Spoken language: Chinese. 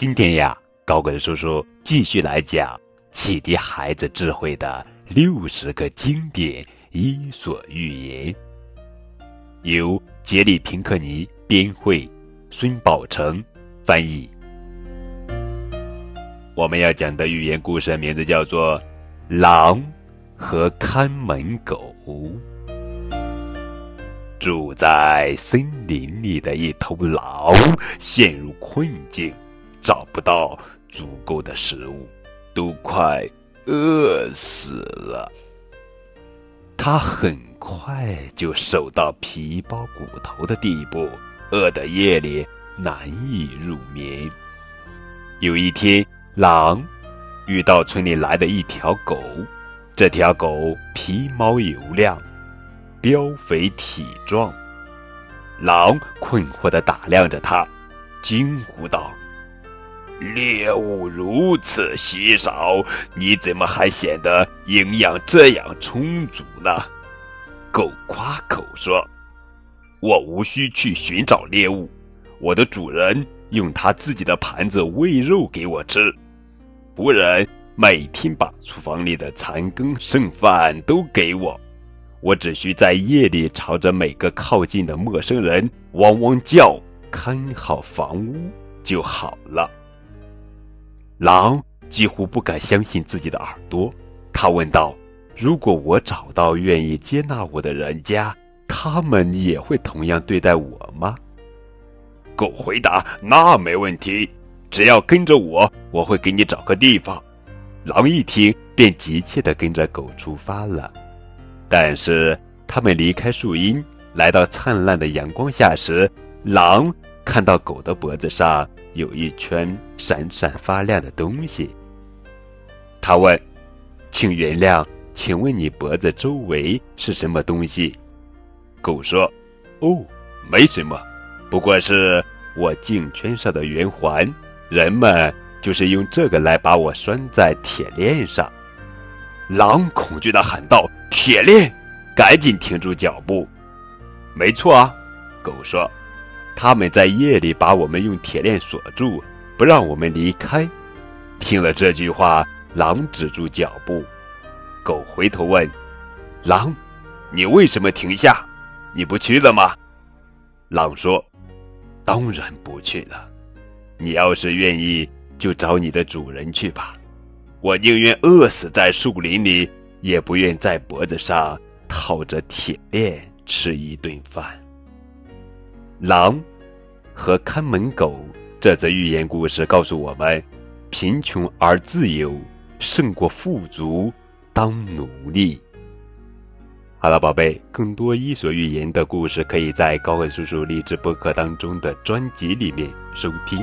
今天呀，高个子叔叔继续来讲启迪孩子智慧的六十个经典伊索寓言，由杰里平克尼编绘，孙宝成翻译。我们要讲的寓言故事名字叫做《狼和看门狗》。住在森林里的一头狼陷入困境，找不到足够的食物，都快饿死了。他很快就瘦到皮包骨头的地步，饿得夜里难以入眠。有一天，狼遇到村里来的一条狗，这条狗皮毛油亮。膘肥体壮，狼困惑地打量着它，惊呼道：“猎物如此稀少，你怎么还显得营养这样充足呢？”狗夸口说：“我无需去寻找猎物，我的主人用他自己的盘子喂肉给我吃，仆人每天把厨房里的残羹剩饭都给我。”我只需在夜里朝着每个靠近的陌生人汪汪叫，看好房屋就好了。狼几乎不敢相信自己的耳朵，他问道：“如果我找到愿意接纳我的人家，他们也会同样对待我吗？”狗回答：“那没问题，只要跟着我，我会给你找个地方。”狼一听，便急切地跟着狗出发了。但是他们离开树荫，来到灿烂的阳光下时，狼看到狗的脖子上有一圈闪闪发亮的东西。他问：“请原谅，请问你脖子周围是什么东西？”狗说：“哦，没什么，不过是我颈圈上的圆环。人们就是用这个来把我拴在铁链上。”狼恐惧地喊道。铁链，赶紧停住脚步！没错啊，狗说：“他们在夜里把我们用铁链锁住，不让我们离开。”听了这句话，狼止住脚步。狗回头问：“狼，你为什么停下？你不去了吗？”狼说：“当然不去了。你要是愿意，就找你的主人去吧。我宁愿饿死在树林里。”也不愿在脖子上套着铁链吃一顿饭。狼和看门狗这则寓言故事告诉我们：贫穷而自由胜过富足当奴隶。好了，宝贝，更多伊索寓言的故事可以在高伟叔叔励志播客当中的专辑里面收听。